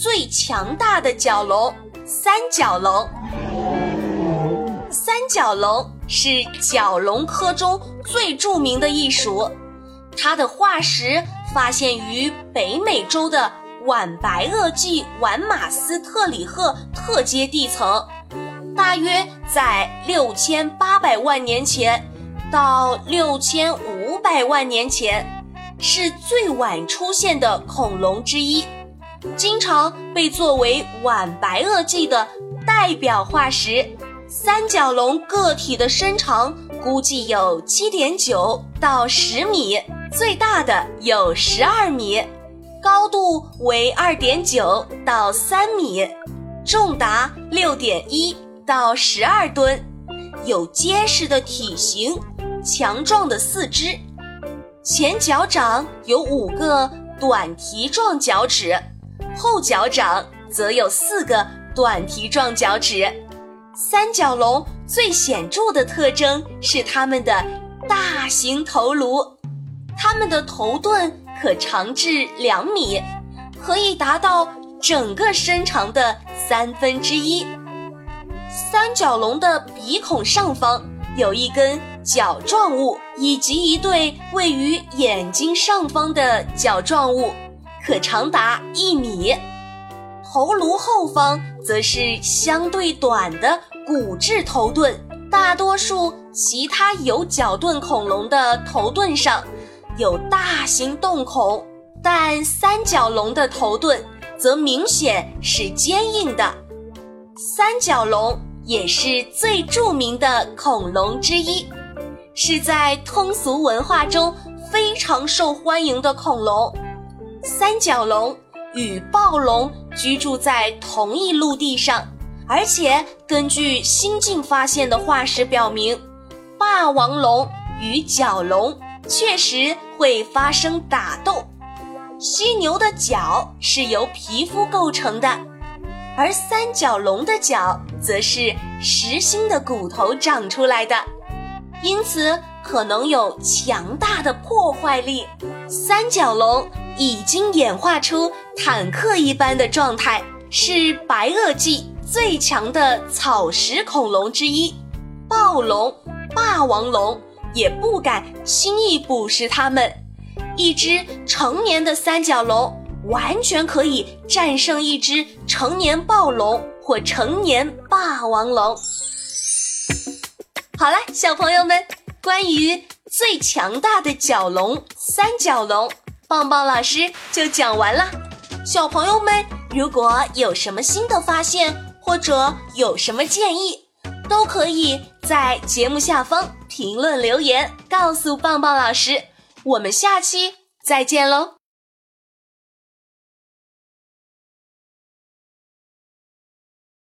最强大的角龙——三角龙。三角龙是角龙科中最著名的一属，它的化石发现于北美洲的。晚白垩纪晚马斯特里赫特阶地层，大约在六千八百万年前到六千五百万年前，是最晚出现的恐龙之一，经常被作为晚白垩纪的代表化石。三角龙个体的身长估计有七点九到十米，最大的有十二米。高度为二点九到三米，重达六点一到十二吨，有结实的体型，强壮的四肢，前脚掌有五个短蹄状脚趾，后脚掌则有四个短蹄状脚趾。三角龙最显著的特征是它们的大型头颅，它们的头盾。可长至两米，可以达到整个身长的三分之一。三角龙的鼻孔上方有一根角状物，以及一对位于眼睛上方的角状物，可长达一米。头颅后方则是相对短的骨质头盾，大多数其他有角盾恐龙的头盾上。有大型洞孔，但三角龙的头盾则明显是坚硬的。三角龙也是最著名的恐龙之一，是在通俗文化中非常受欢迎的恐龙。三角龙与暴龙居住在同一陆地上，而且根据新近发现的化石表明，霸王龙与角龙。确实会发生打斗。犀牛的角是由皮肤构成的，而三角龙的角则是实心的骨头长出来的，因此可能有强大的破坏力。三角龙已经演化出坦克一般的状态，是白垩纪最强的草食恐龙之一。暴龙、霸王龙。也不敢轻易捕食它们。一只成年的三角龙完全可以战胜一只成年暴龙或成年霸王龙。好了，小朋友们，关于最强大的角龙——三角龙，棒棒老师就讲完了。小朋友们，如果有什么新的发现，或者有什么建议，都可以在节目下方。评论留言告诉棒棒老师，我们下期再见喽。